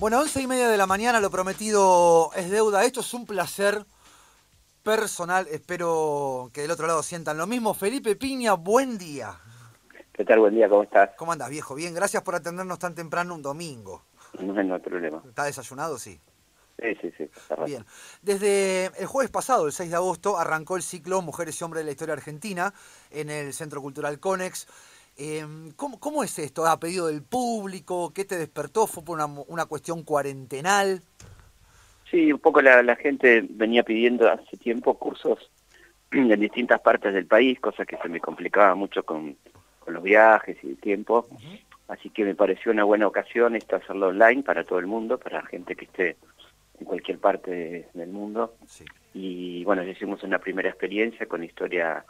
Bueno, once y media de la mañana, lo prometido es deuda. Esto es un placer personal. Espero que del otro lado sientan lo mismo. Felipe Piña, buen día. ¿Qué tal? Buen día, ¿cómo estás? ¿Cómo andas, viejo? Bien, gracias por atendernos tan temprano un domingo. No, no hay problema. ¿Está desayunado? Sí. Sí, sí, sí. Bien. Desde el jueves pasado, el 6 de agosto, arrancó el ciclo Mujeres y Hombres de la Historia Argentina en el Centro Cultural Conex. Em, ¿cómo, es esto? ¿Ha pedido del público? ¿Qué te despertó? ¿Fue por una, cuestión cuarentenal? Sí, un poco la, gente venía pidiendo hace tiempo cursos en distintas partes del país, cosa que se me complicaba mucho con, los viajes y el tiempo. Así que me pareció una buena ocasión esto hacerlo online para todo el mundo, para gente que esté en cualquier parte del mundo. Y bueno, hicimos una primera experiencia con historia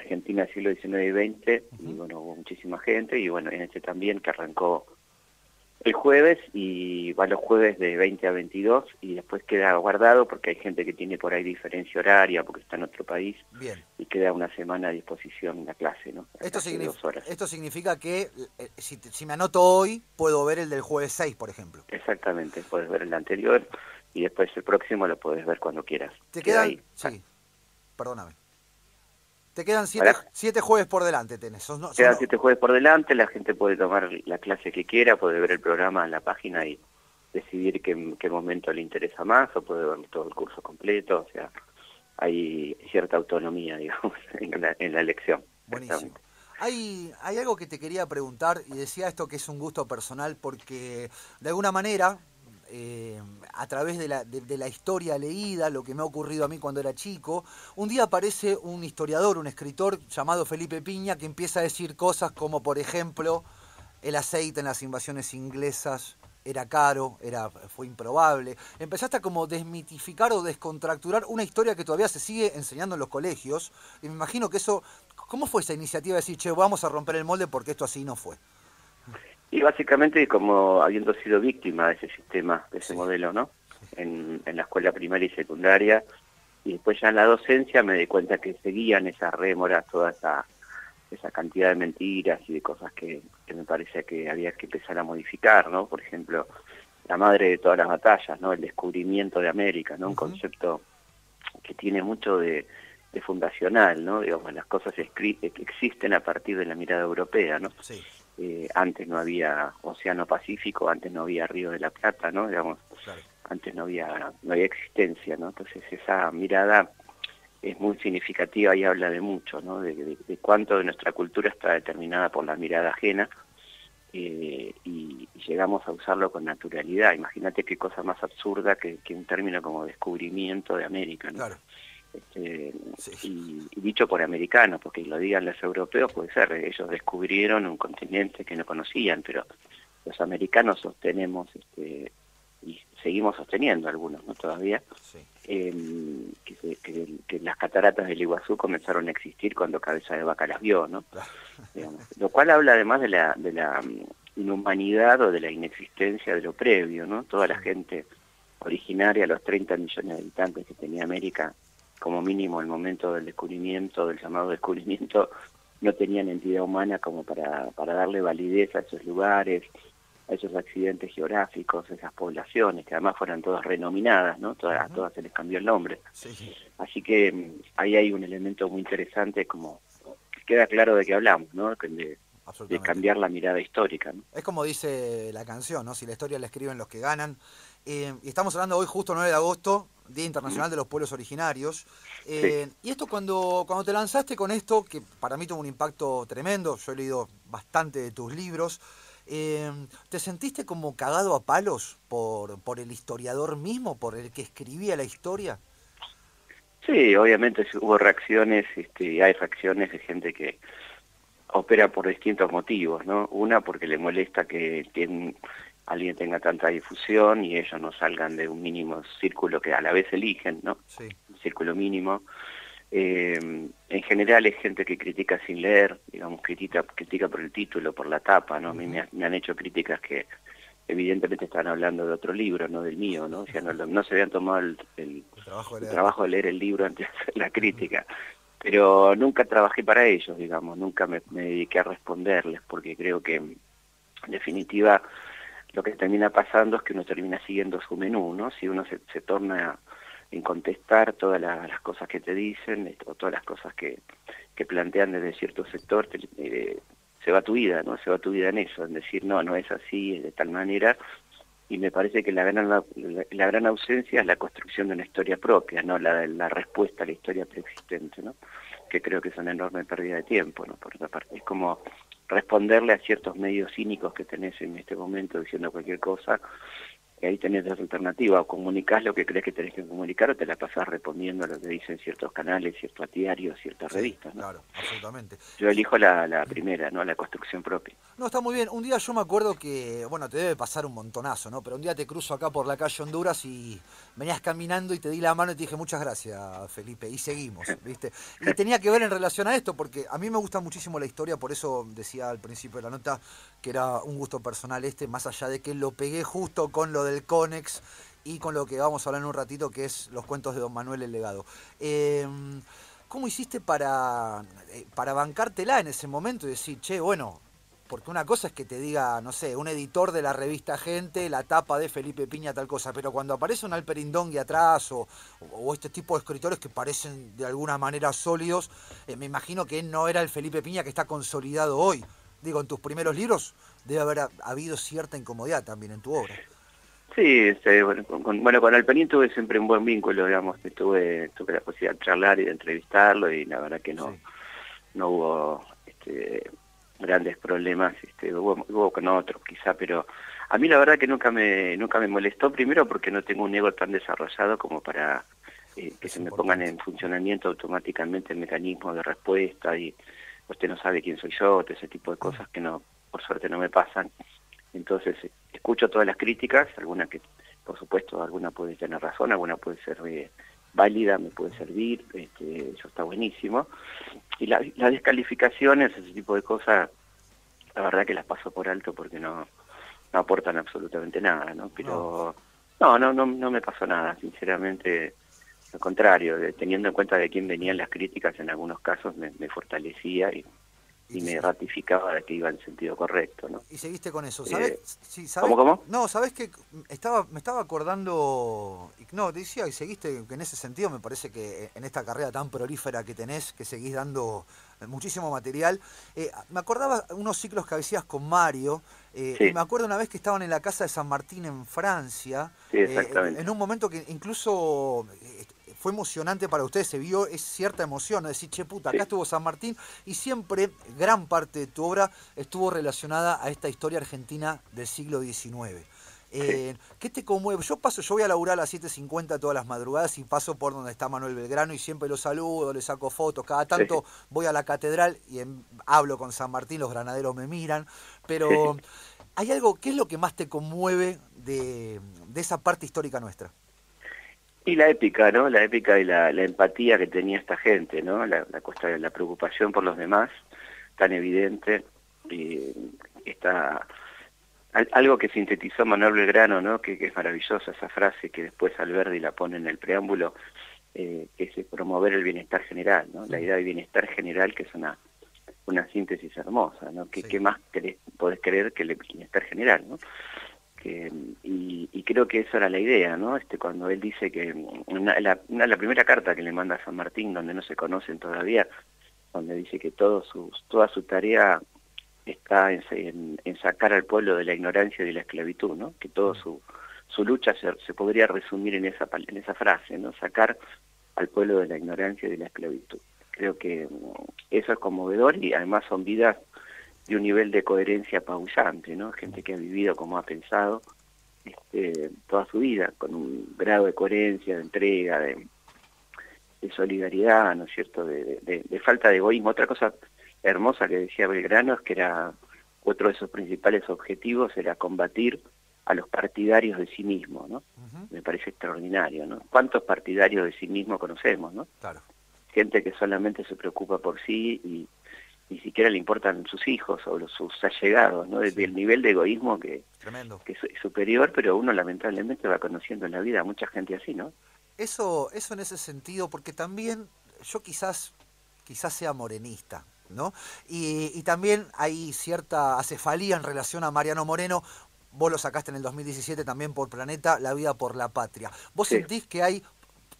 Argentina siglo XIX y XX, y bueno, hubo muchísima gente, y bueno, en este también que arrancó el jueves y va los jueves de 20 a 22 y después queda guardado porque hay gente que tiene por ahí diferencia horaria porque está en otro país Bien. y queda una semana a disposición la clase, ¿no? Esto, significa, esto significa que eh, si, si, me anoto hoy puedo ver el del jueves 6, por ejemplo. Exactamente, puedes ver el anterior y después el próximo lo puedes ver cuando quieras. ¿Te queda ahí? Sí, perdóname. Te quedan siete, siete, jueves por delante, tenés. quedan siete jueves por delante, la gente puede tomar la clase que quiera, puede ver el programa en la página y decidir qué, qué momento le interesa más, o puede ver todo el curso completo, o sea, hay cierta autonomía, digamos, en la, en la elección. Buenísimo. Hay, hay algo que te quería preguntar, y decía esto que es un gusto personal, porque de alguna manera eh, a través de la, historia leída, lo que me ha ocurrido a mí cuando era chico, un día aparece un historiador, un escritor llamado Felipe Piña, que empieza a decir cosas como, por ejemplo, el aceite en las invasiones inglesas era caro, era, fue improbable. Empezaste a como desmitificar o descontracturar una historia que todavía se sigue enseñando en los colegios. Y me imagino que eso, ¿cómo fue esa iniciativa de decir, che, vamos a romper el molde porque esto así no fue? Y básicamente como habiendo sido víctima de ese sistema, de ese modelo, ¿no? En, en, la escuela primaria y secundaria, y después ya en la docencia me di cuenta que seguían esas rémoras, toda esa, esa cantidad de mentiras y de cosas que, que me parecía que había que empezar a modificar, ¿no? Por ejemplo, la madre de todas las batallas, ¿no? El descubrimiento de América, ¿no? Un concepto que tiene mucho de, de fundacional, ¿no? Digamos, las cosas existen a partir de la mirada europea, ¿no? Sí. Eh, antes no había Océano Pacífico, antes no había Río de la Plata, ¿no? Digamos, antes no había no había existencia, ¿no? Entonces esa mirada es muy significativa y habla de mucho, ¿no? De, cuánto de nuestra cultura está determinada por la mirada ajena eh, y, llegamos a usarlo con naturalidad. Imagínate qué cosa más absurda que, que un término como descubrimiento de América, ¿no? Claro. Este, y, dicho por americanos, porque lo digan los europeos, puede ser, ellos descubrieron un continente que no conocían, pero los americanos sostenemos, este, y seguimos sosteniendo algunos, ¿no? Todavía, em, que, las cataratas del Iguazú comenzaron a existir cuando Cabeza de Vaca las vio, ¿no? lo cual habla además de la, de la mm, inhumanidad o de la inexistencia de lo previo, ¿no? Toda la gente originaria, los 30 millones de habitantes que tenía América, como mínimo el momento del descubrimiento, del llamado descubrimiento, no tenían entidad humana como para, para darle validez a esos lugares, a esos accidentes geográficos, esas poblaciones, que además fueran todas renominadas, ¿no? Todas, a todas se les cambió el nombre. Así que mm, ahí hay un elemento muy interesante como queda claro de qué hablamos, ¿no? De, de cambiar la mirada histórica. ¿no? Es como dice la canción, ¿no? Si la historia la escriben los que ganan. Eh, y estamos hablando hoy, justo 9 de agosto, Día Internacional de los Pueblos Originarios. Eh, y esto cuando, cuando te lanzaste con esto, que para mí tuvo un impacto tremendo, yo he leído bastante de tus libros, eh, ¿te sentiste como cagado a palos por, por el historiador mismo, por el que escribía la historia? Sí, obviamente hubo reacciones, este, hay reacciones de gente que opera por distintos motivos, ¿no? Una porque le molesta que tiene alguien tenga tanta difusión y ellos no salgan de un mínimo círculo que a la vez eligen, ¿no? Sí. Un círculo mínimo. Eh, en general es gente que critica sin leer, digamos, critica, critica por el título, por la tapa, ¿no? A mí me, han hecho críticas que evidentemente están hablando de otro libro, no del mío, ¿no? O sea, no, se habían tomado el, trabajo, de leer el libro antes de hacer la crítica. Pero nunca trabajé para ellos, digamos, nunca me dediqué a responderles, porque creo que, en definitiva, lo que termina pasando es que uno termina siguiendo su menú, ¿no? Si uno se, se torna en contestar todas las cosas que te dicen o todas las cosas que, plantean desde cierto sector, eh, se va tu vida, ¿no? Se va tu vida en eso, en decir, no, no es así, es de tal manera, y me parece que la gran, la, gran ausencia es la construcción de una historia propia, no la, la respuesta a la historia preexistente, ¿no? que creo que es una enorme pérdida de tiempo, ¿no? por otra parte. Es como responderle a ciertos medios cínicos que tenés en este momento diciendo cualquier cosa y ahí tenés dos alternativas, o comunicás lo que crees que tenés que comunicar o te la pasás respondiendo a lo que dicen ciertos canales, ciertos diarios, ciertas revistas. ¿no? Claro, absolutamente. Yo elijo la, la, primera, ¿no? La construcción propia. No, está muy bien. Un día yo me acuerdo que, bueno, te debe pasar un montonazo, ¿no? Pero un día te cruzo acá por la calle Honduras y venías caminando y te di la mano y te dije muchas gracias, Felipe, y seguimos, ¿viste? Y tenía que ver en relación a esto, porque a mí me gusta muchísimo la historia, por eso decía al principio de la nota que era un gusto personal este, más allá de que lo pegué justo con lo del Conex y con lo que vamos a hablar en un ratito, que es los cuentos de Don Manuel el Legado. Em, ¿Cómo hiciste para, eh, para bancártela en ese momento y decir, che, bueno, porque una cosa es que te diga, no sé, un editor de la revista Gente, la tapa de Felipe Piña, tal cosa, pero cuando aparece un Alperindongui atrás o, o, este tipo de escritores que parecen de alguna manera sólidos, eh, me imagino que no era el Felipe Piña que está consolidado hoy. Digo, en tus primeros libros debe haber habido cierta incomodidad también en tu obra. Sí, este, bueno, con, bueno, con Alperín tuve siempre un buen vínculo, digamos, tuve, tuve la posibilidad de charlar y de entrevistarlo y la verdad que no, no hubo este, grandes problemas, este, hubo, hubo con otros quizá, pero a mí la verdad que nunca me, nunca me molestó, primero porque no tengo un ego tan desarrollado como para eh, que se me pongan en funcionamiento automáticamente el mecanismo de respuesta y usted no sabe quién soy yo, ese tipo de cosas que no, por suerte no me pasan. Entonces, escucho todas las críticas, alguna que, por supuesto, alguna puede tener razón, alguna puede ser eh, válida, me puede servir, este, eso está buenísimo. Y las descalificaciones, ese tipo de cosas, la verdad que las paso por alto porque no, no aportan absolutamente nada, ¿no? Pero no, no, no, no me pasó nada, sinceramente. Al contrario, teniendo en cuenta de quién venían las críticas, en algunos casos me, me fortalecía y y me ratificaba de que iba en sentido correcto, ¿no? Y seguiste con eso. Eh, sí, ¿Cómo, cómo? No, ¿sabes que estaba, me estaba acordando, no, te decía, y seguiste en ese sentido, me parece que en esta carrera tan prolífera que tenés, que seguís dando muchísimo material, eh, me acordaba unos ciclos que hacías con Mario, eh, y me acuerdo una vez que estaban en la casa de San Martín en Francia, sí, exactamente. en un momento que incluso fue emocionante para ustedes, se vio es cierta emoción, decir, che puta, acá estuvo San Martín y siempre gran parte de tu obra estuvo relacionada a esta historia argentina del siglo XIX. Eh, ¿Qué te conmueve? Yo paso, yo voy a laburar a las 7.50 todas las madrugadas y paso por donde está Manuel Belgrano y siempre lo saludo, le saco fotos, cada tanto voy a la catedral y hablo con San Martín, los granaderos me miran, pero ¿hay algo, qué es lo que más te conmueve de esa parte histórica nuestra? Y la épica, ¿no? La épica y la, empatía que tenía esta gente, ¿no? La, la, la preocupación por los demás, tan evidente. Y está algo que sintetizó Manuel Belgrano, ¿no? Que, es maravillosa esa frase que después Alberdi la pone en el preámbulo, eh, que es promover el bienestar general, ¿no? La idea de bienestar general que es una una síntesis hermosa, ¿no? ¿Qué, ¿qué más podés creer que el bienestar general, ¿no? Y, creo que esa era la idea, ¿no? Este, cuando él dice que una, la, primera carta que le manda a San Martín, donde no se conocen todavía, donde dice que todo su, toda su tarea está en, en, sacar al pueblo de la ignorancia y de la esclavitud, ¿no? Que toda su, su lucha se, se, podría resumir en esa, en esa frase, ¿no? Sacar al pueblo de la ignorancia y de la esclavitud. Creo que eso es conmovedor y además son vidas de un nivel de coherencia pausante, ¿no? Gente que ha vivido como ha pensado este, toda su vida, con un grado de coherencia, de entrega, de, solidaridad, ¿no es cierto?, de, falta de egoísmo. Otra cosa hermosa que decía Belgrano es que era otro de sus principales objetivos era combatir a los partidarios de sí mismo, ¿no? Me parece extraordinario, ¿no? ¿Cuántos partidarios de sí mismo conocemos, no? Claro. Gente que solamente se preocupa por sí y ni siquiera le importan sus hijos o los, sus allegados, ¿no? Desde el nivel de egoísmo que, que es superior, pero uno lamentablemente va conociendo en la vida a mucha gente así, ¿no? Eso, eso en ese sentido, porque también yo quizás, quizás sea morenista, ¿no? Y, y también hay cierta acefalía en relación a Mariano Moreno, vos lo sacaste en el 2017 también por Planeta, La vida por la patria. ¿Vos sentís que hay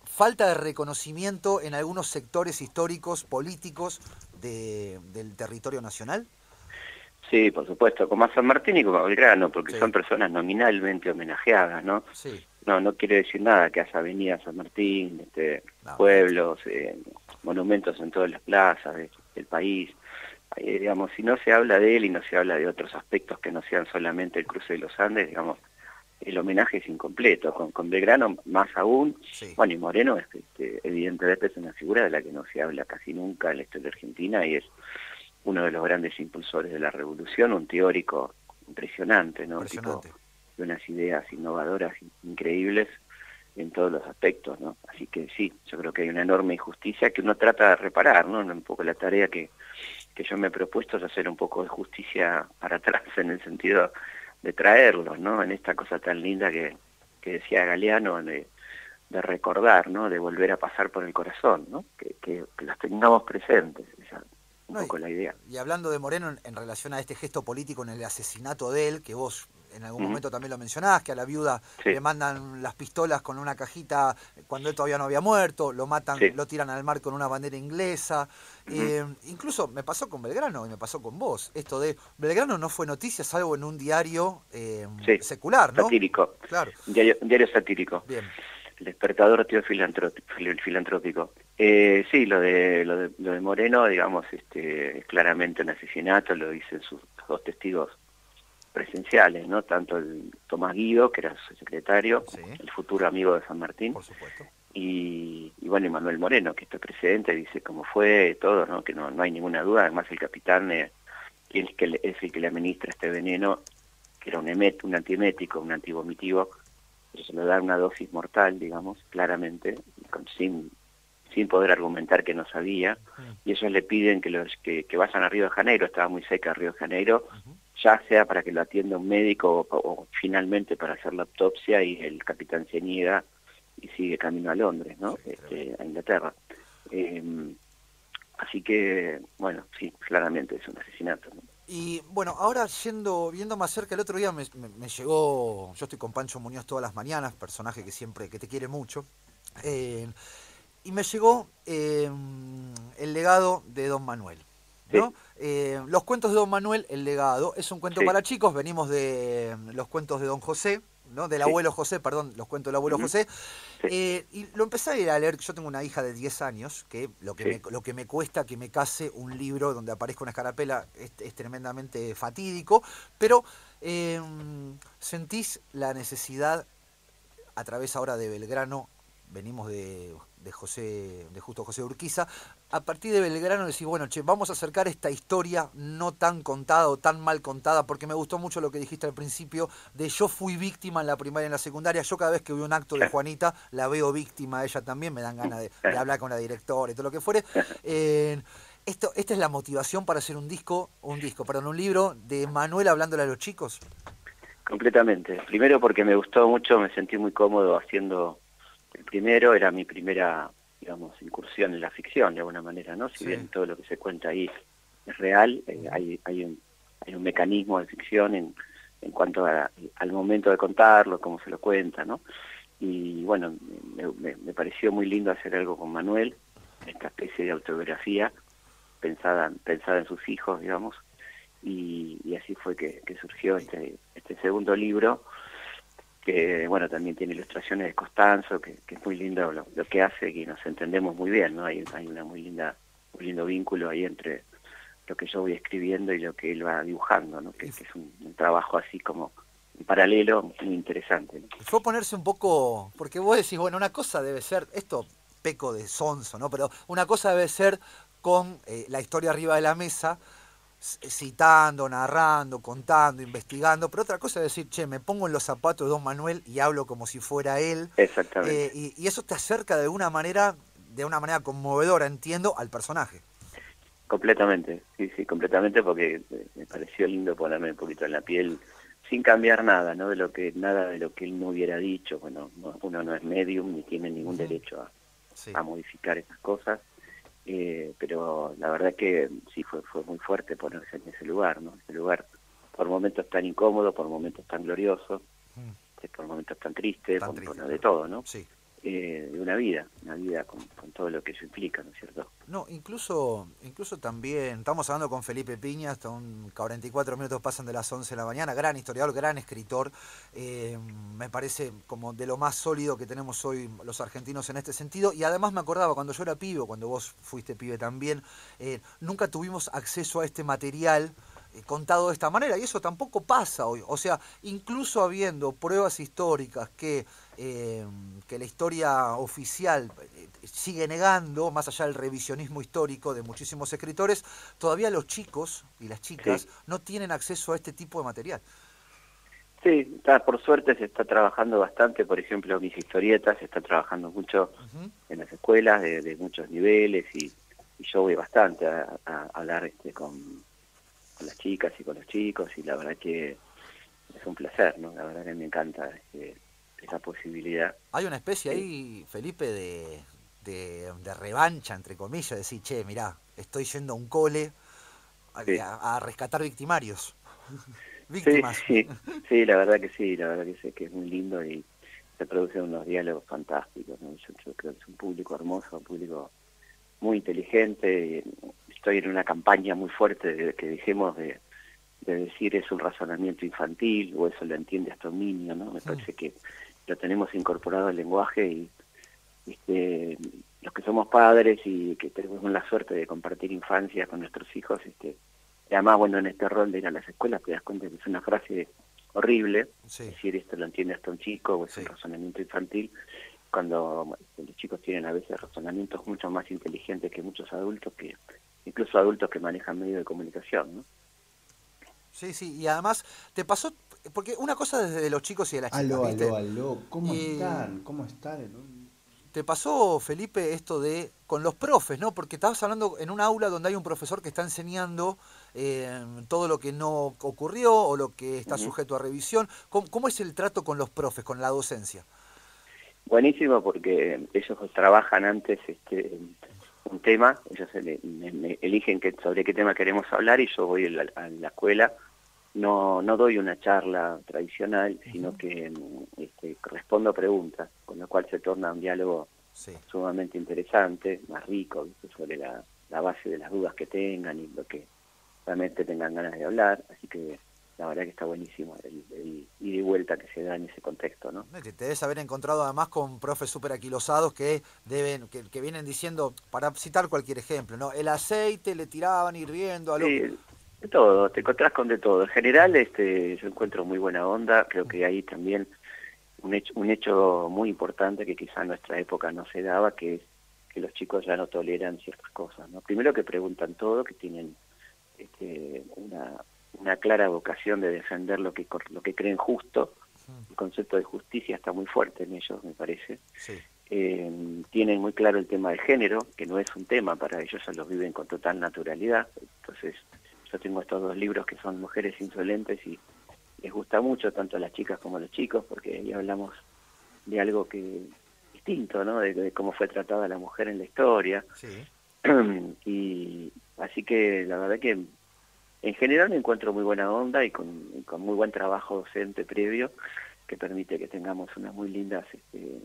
falta de reconocimiento en algunos sectores históricos, políticos del territorio nacional? Sí, por supuesto, como a San Martín y como a Belgrano, porque son personas nominalmente homenajeadas, ¿no? Sí. No, no quiere decir nada que haya Avenida San Martín, este, pueblos, eh, monumentos en todas las plazas del país. Eh, digamos, si no se habla de él y no se habla de otros aspectos que no sean solamente el cruce de los Andes, digamos, el homenaje es incompleto. Con, con Belgrano más aún, bueno, y Moreno es, este, evidentemente es una figura de la que no se habla casi nunca en la historia argentina y es uno de los grandes impulsores de la revolución, un teórico impresionante, ¿no? Tipo de unas ideas innovadoras increíbles en todos los aspectos, ¿no? Así que sí, yo creo que hay una enorme injusticia que uno trata de reparar, ¿no? Un poco la tarea que, que yo me he propuesto es hacer un poco de justicia para atrás en el sentido de traerlos, ¿no? En esta cosa tan linda que, que decía Galeano, de, de recordar, ¿no? De volver a pasar por el corazón, ¿no? Que, que, que los tengamos presentes, esa un poco y, la idea. Y hablando de Moreno en, relación a este gesto político en el asesinato de él, que vos en algún momento también lo mencionás, que a la viuda le mandan las pistolas con una cajita cuando él todavía no había muerto, lo matan, lo tiran al mar con una bandera inglesa. Eh, incluso me pasó con Belgrano y me pasó con vos. Esto de Belgrano no fue noticia salvo en un diario eh, secular, ¿no? Satírico. Claro. Diario, diario satírico. Bien. El despertador tío filantrópico. Eh, sí, lo de, lo de, lo de Moreno, digamos, este, es claramente un asesinato, lo dicen sus dos testigos presenciales, ¿no? Tanto el Tomás Guido, que era su secretario, el futuro amigo de San Martín, Y, y, bueno, y Manuel Moreno, que está presente, dice cómo fue, todo, ¿no? Que no, no hay ninguna duda, además el capitán eh, es, el que le, es el que le administra este veneno, que era un emet, un antiemético, un antivomitivo, se le da una dosis mortal, digamos, claramente, con, sin, sin poder argumentar que no sabía, mm. y ellos le piden que, los, que, que vayan a Río de Janeiro, estaba muy de Río de Janeiro, ya sea para que lo atienda un médico o, finalmente para hacer la autopsia y el capitán se niega y sigue camino a Londres, ¿no? Este, a Inglaterra. Em, así que, bueno, sí, claramente es un asesinato. Y bueno, ahora yendo, viendo más cerca, el otro día me, llegó, yo estoy con Pancho Muñoz todas las mañanas, personaje que siempre, que te quiere mucho, eh, y me llegó em, el legado de Don Manuel. Eh, los cuentos de Don Manuel, El legado, es un cuento para chicos, venimos de mm, los cuentos de Don José, ¿no? Del abuelo José, perdón, los cuentos del abuelo José. Eh, y lo empecé a ir a leer, yo tengo una hija de 10 años, que lo que, me, lo que me cuesta que me case un libro donde aparezca una escarapela es, tremendamente fatídico, pero em, sentís la necesidad, a través ahora de Belgrano, venimos de de José, de Justo José Urquiza, a partir de Belgrano decís, bueno, che, vamos a acercar esta historia no tan contada o tan mal contada, porque me gustó mucho lo que dijiste al principio, de yo fui víctima en la primaria y en la secundaria, yo cada vez que veo un acto de Juanita, la veo víctima, ella también, me dan ganas de, hablar con la directora y todo lo que fuere. Eh, esto, ¿Esta es la motivación para hacer un disco, un disco, perdón, un libro de Manuel hablándole a los chicos? Completamente. Primero porque me gustó mucho, me sentí muy cómodo haciendo el primero era mi primera, digamos, incursión en la ficción, de alguna manera, ¿no? Si bien todo lo que se cuenta ahí es real, eh, hay, hay, un, hay un mecanismo de ficción en, en cuanto al momento de contarlo, cómo se lo cuenta, ¿no? Y bueno, me, me, pareció muy lindo hacer algo con Manuel, esta especie de autobiografía pensada, pensada en sus hijos, digamos, y, y así fue que, que surgió este, este segundo libro, que bueno también tiene ilustraciones de Costanzo, que, es muy lindo lo, que hace, y nos entendemos muy bien, ¿no? Hay, hay una muy linda, muy lindo vínculo ahí entre lo que yo voy escribiendo y lo que él va dibujando, ¿no? Que, es un, trabajo así como en paralelo muy interesante. Fue ponerse un poco, porque vos decís, bueno, una cosa debe ser, esto peco de sonso, ¿no? Pero una cosa debe ser con eh, la historia arriba de la mesa, citando, narrando, contando, investigando, pero otra cosa es decir, che, me pongo en los zapatos de Don Manuel y hablo como si fuera él. Exactamente. Eh, y, eso te acerca de una manera, de una manera conmovedora, entiendo, al personaje. Completamente, sí, sí, completamente, porque me pareció lindo ponerme un poquito en la piel sin cambiar nada, ¿no? De lo que, nada de lo que él no hubiera dicho. Bueno, uno no es medium ni tiene ningún derecho a, a modificar esas cosas eh, pero la verdad que sí fue fue muy fuerte ponerse en ese lugar, ¿no? Ese lugar por momentos tan incómodo, por momentos tan glorioso, mm. por momentos tan triste, por, de todo, ¿no? Sí. Eh, de una vida, una vida con, todo lo que eso implica, ¿no es cierto? No, incluso, incluso también, estamos hablando con Felipe Piña, hasta un 44 minutos pasan de las 11 de la mañana, gran historiador, gran escritor, eh, me parece como de lo más sólido que tenemos hoy los argentinos en este sentido, y además me acordaba cuando yo era pibe, cuando vos fuiste pibe también, eh, nunca tuvimos acceso a este material contado de esta manera, y eso tampoco pasa hoy. O sea, incluso habiendo pruebas históricas que, eh, que la historia oficial eh, sigue negando, más allá del revisionismo histórico de muchísimos escritores, todavía los chicos y las chicas no tienen acceso a este tipo de material. Sí, está, por suerte se está trabajando bastante, por ejemplo, mis historietas, se está trabajando mucho en las escuelas de, muchos niveles y, yo voy bastante a, a hablar este, con con las chicas y con los chicos y la verdad que es un placer, ¿no? La verdad que me encanta este, esa posibilidad. Hay una especie ahí, Felipe, de, de, revancha, entre comillas, decir, che, mirá, estoy yendo a un cole a, rescatar victimarios. Víctimas. Sí, sí, la verdad que sí, la verdad que sé que es muy lindo y se producen unos diálogos fantásticos. ¿no? Yo, creo que es un público hermoso, un público muy inteligente estoy en una campaña muy fuerte de que dejemos de, decir es un razonamiento infantil o eso lo entiende hasta un niño, ¿no? Me parece que lo tenemos incorporado al lenguaje y este, los que somos padres y que tenemos la suerte de compartir infancia con nuestros hijos, este, y además, bueno, en este rol de ir a las escuelas te das cuenta que es una frase horrible, decir esto lo entiende hasta un chico o es un razonamiento infantil, cuando los chicos tienen a veces razonamientos mucho más inteligentes que muchos adultos que incluso adultos que manejan medios de comunicación, ¿no? Sí, sí, y además te pasó, porque una cosa desde los chicos y de las chicas, aló, Aló, aló, ¿cómo están? ¿Cómo están? Te pasó, Felipe, esto de con los profes, ¿no? Porque estabas hablando en un aula donde hay un profesor que está enseñando eh, todo lo que no ocurrió o lo que está sujeto a revisión. ¿Cómo, ¿Cómo, es el trato con los profes, con la docencia? Buenísimo, porque ellos trabajan antes este, un tema, ellos eligen que, sobre qué tema queremos hablar y yo voy a la, escuela, no, no doy una charla tradicional, sino que este, respondo a preguntas, con lo cual se torna un diálogo sumamente interesante, más rico, sobre la, la base de las dudas que tengan y lo que realmente tengan ganas de hablar, así que la verdad que está buenísimo el, el ida y vuelta que se da en ese contexto, ¿no? Te debes haber encontrado además con profes súper aquilosados que deben, que, vienen diciendo, para citar cualquier ejemplo, ¿no? El aceite le tiraban hirviendo a lo... Sí, de todo, te encontrás con de todo. En general, este, yo encuentro muy buena onda, creo que hay también un hecho, un hecho muy importante que quizá en nuestra época no se daba, que es que los chicos ya no toleran ciertas cosas, ¿no? Primero que preguntan todo, que tienen este, una una clara vocación de defender lo que lo que creen justo. El concepto de justicia está muy fuerte en ellos, me parece. Eh, tienen muy claro el tema de género, que no es un tema para ellos, ya lo viven con total naturalidad. Entonces, yo tengo estos dos libros que son Mujeres Insolentes y les gusta mucho tanto a las chicas como a los chicos, porque ahí hablamos de algo que distinto, ¿no? De, cómo fue tratada la mujer en la historia. y así que la verdad que en general me encuentro muy buena onda y con, muy buen trabajo docente previo que permite que tengamos unas muy lindas este,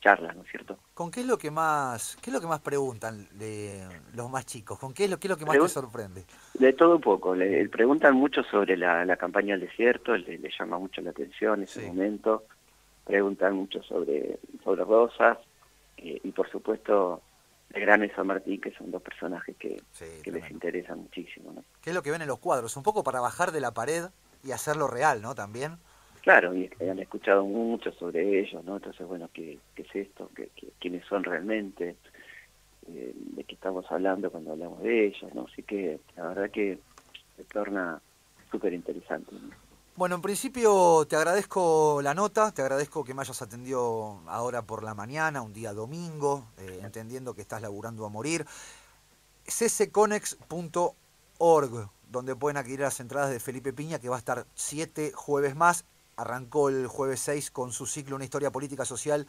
charlas, ¿no es cierto? ¿Con qué es lo que más, qué es lo que más preguntan de los más chicos? ¿Con qué es lo, qué es lo que más te sorprende? De todo un poco. Le, preguntan mucho sobre la, campaña del desierto, le, llama mucho la atención ese momento. Preguntan mucho sobre sobre Rosas eh, y por supuesto de Gran y San Martín, que son dos personajes que, les interesan muchísimo. ¿no? ¿Qué es lo que ven en los cuadros? Un poco para bajar de la pared y hacerlo real, ¿no? También. Claro, y han escuchado mucho sobre ellos, ¿no? Entonces, bueno, ¿qué, qué es esto? ¿Qué, quiénes son realmente? Eh, ¿De qué estamos hablando cuando hablamos de ellos? ¿no? Así que la verdad que se torna súper interesante. ¿no? Bueno, en principio te agradezco la nota, te agradezco que me hayas atendido ahora por la mañana, un día domingo, eh, entendiendo que estás laburando a morir. ccconex.org, donde pueden adquirir las entradas de Felipe Piña, que va a estar siete jueves más. Arrancó el jueves 6 con su ciclo Una historia política, social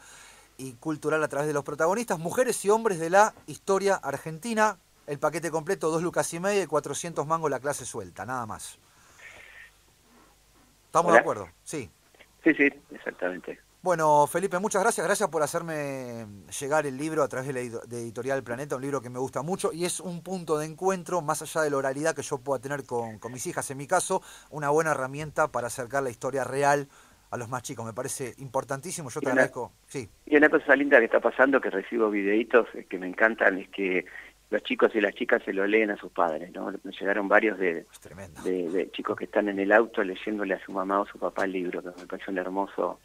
y cultural a través de los protagonistas, mujeres y hombres de la historia argentina. El paquete completo, dos lucas y media y 400 mangos la clase suelta, nada más. Estamos de acuerdo, sí. Sí, sí, exactamente. Bueno, Felipe, muchas gracias. Gracias por hacerme llegar el libro a través de la de Editorial Planeta, un libro que me gusta mucho y es un punto de encuentro, más allá de la oralidad que yo pueda tener con, mis hijas, en mi caso, una buena herramienta para acercar la historia real a los más chicos. Me parece importantísimo. Yo te agradezco. Sí. Y una cosa linda que está pasando, que recibo videitos que me encantan, es que los chicos y las chicas se lo leen a sus padres, ¿no? Me llegaron varios de, de, chicos que están en el auto leyéndole a su mamá o su papá el libro, que me parece un hermoso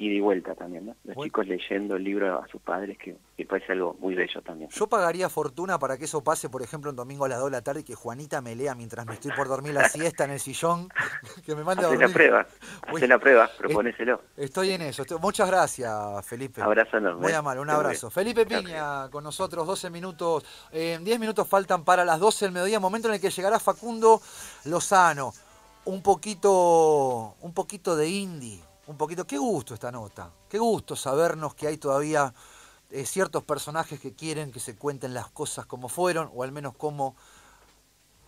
y de vuelta también, ¿no? Los chicos leyendo el libro a sus padres, que, que, parece algo muy bello también. Yo pagaría fortuna para que eso pase, por ejemplo, un domingo a las 2 de la tarde y que Juanita me lea mientras me estoy por dormir la siesta en el sillón, que me mande a dormir. la prueba, hace la prueba, propóneselo. Estoy en eso. Muchas gracias, Felipe. Abrazo enorme. Muy amable, un abrazo. Felipe Piña con nosotros, 12 minutos, eh, 10 minutos faltan para las 12 del mediodía, momento en el que llegará Facundo Lozano. Un poquito, un poquito de indie un poquito. Qué gusto esta nota, qué gusto sabernos que hay todavía eh, ciertos personajes que quieren que se cuenten las cosas como fueron, o al menos como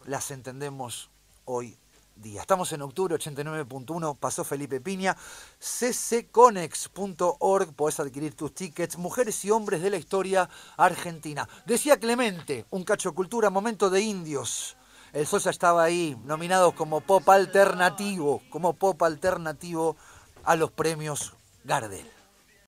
las entendemos hoy día. Estamos en octubre 89.1, pasó Felipe Piña, ccconex.org, podés adquirir tus tickets, mujeres y hombres de la historia argentina. Decía Clemente, un cacho cultura, momento de indios. El Sosa estaba ahí, nominados como pop alternativo, como pop alternativo a los premios Gardel.